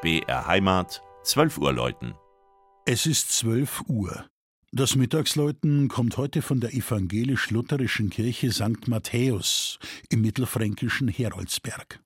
BR Heimat, 12 Uhr läuten. Es ist 12 Uhr. Das Mittagsläuten kommt heute von der evangelisch-lutherischen Kirche St. Matthäus im mittelfränkischen Heroldsberg.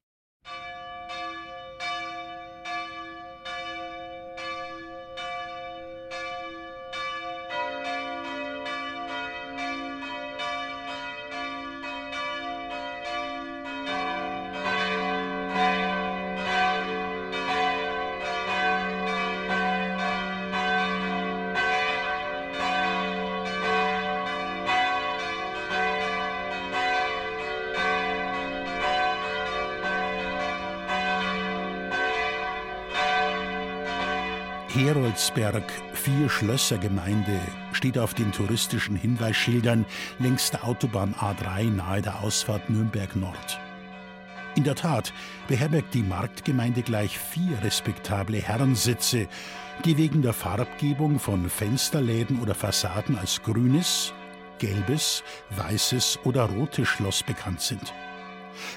Heroldsberg, vier Schlössergemeinde, steht auf den touristischen Hinweisschildern längs der Autobahn A3 nahe der Ausfahrt Nürnberg Nord. In der Tat beherbergt die Marktgemeinde gleich vier respektable Herrensitze, die wegen der Farbgebung von Fensterläden oder Fassaden als grünes, gelbes, weißes oder rotes Schloss bekannt sind.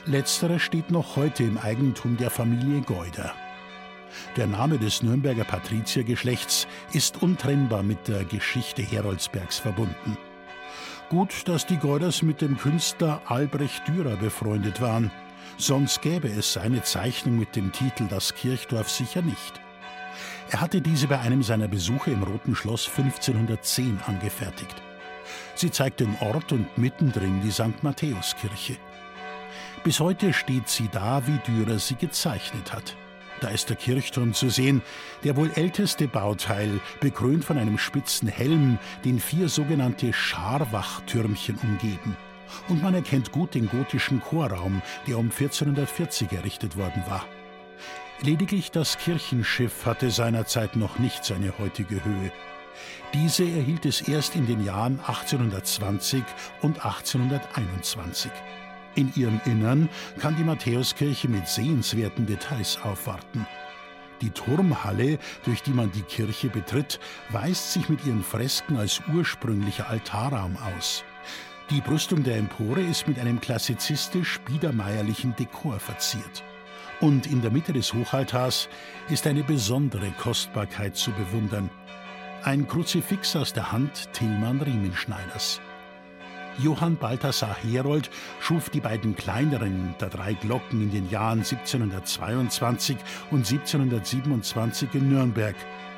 Letzterer steht noch heute im Eigentum der Familie Geuder. Der Name des Nürnberger Patriziergeschlechts ist untrennbar mit der Geschichte Heroldsbergs verbunden. Gut, dass die Geuders mit dem Künstler Albrecht Dürer befreundet waren, sonst gäbe es seine Zeichnung mit dem Titel Das Kirchdorf sicher nicht. Er hatte diese bei einem seiner Besuche im Roten Schloss 1510 angefertigt. Sie zeigt den Ort und mittendrin die St. Matthäuskirche. Bis heute steht sie da, wie Dürer sie gezeichnet hat. Da ist der Kirchturm zu sehen, der wohl älteste Bauteil, bekrönt von einem spitzen Helm, den vier sogenannte Scharwachtürmchen umgeben. Und man erkennt gut den gotischen Chorraum, der um 1440 errichtet worden war. Lediglich das Kirchenschiff hatte seinerzeit noch nicht seine heutige Höhe. Diese erhielt es erst in den Jahren 1820 und 1821. In ihrem Innern kann die Matthäuskirche mit sehenswerten Details aufwarten. Die Turmhalle, durch die man die Kirche betritt, weist sich mit ihren Fresken als ursprünglicher Altarraum aus. Die Brüstung der Empore ist mit einem klassizistisch-biedermeierlichen Dekor verziert. Und in der Mitte des Hochaltars ist eine besondere Kostbarkeit zu bewundern. Ein Kruzifix aus der Hand Tillmann Riemenschneiders. Johann Balthasar Herold schuf die beiden kleineren der drei Glocken in den Jahren 1722 und 1727 in Nürnberg.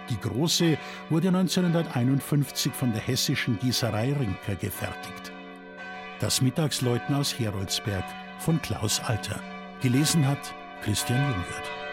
Die große wurde 1951 von der hessischen Gießerei Rinker gefertigt. Das Mittagsläuten aus Heroldsberg von Klaus Alter. Gelesen hat Christian Jungwirth.